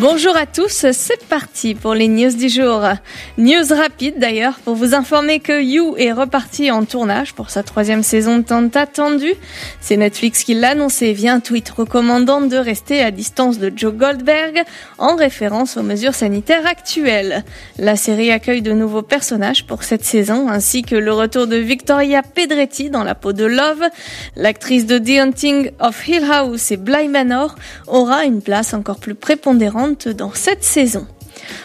Bonjour à tous, c'est parti pour les news du jour. News rapide d'ailleurs pour vous informer que You est reparti en tournage pour sa troisième saison tant attendue. C'est Netflix qui l'a annoncé via un tweet recommandant de rester à distance de Joe Goldberg en référence aux mesures sanitaires actuelles. La série accueille de nouveaux personnages pour cette saison ainsi que le retour de Victoria Pedretti dans la peau de Love. L'actrice de The Hunting of Hill House et Bly Manor aura une place encore plus prépondérante dans cette saison.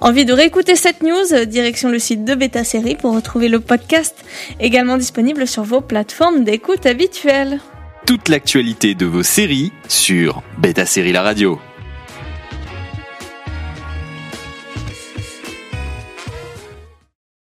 Envie de réécouter cette news Direction le site de Beta Série pour retrouver le podcast, également disponible sur vos plateformes d'écoute habituelles. Toute l'actualité de vos séries sur Beta Série La Radio.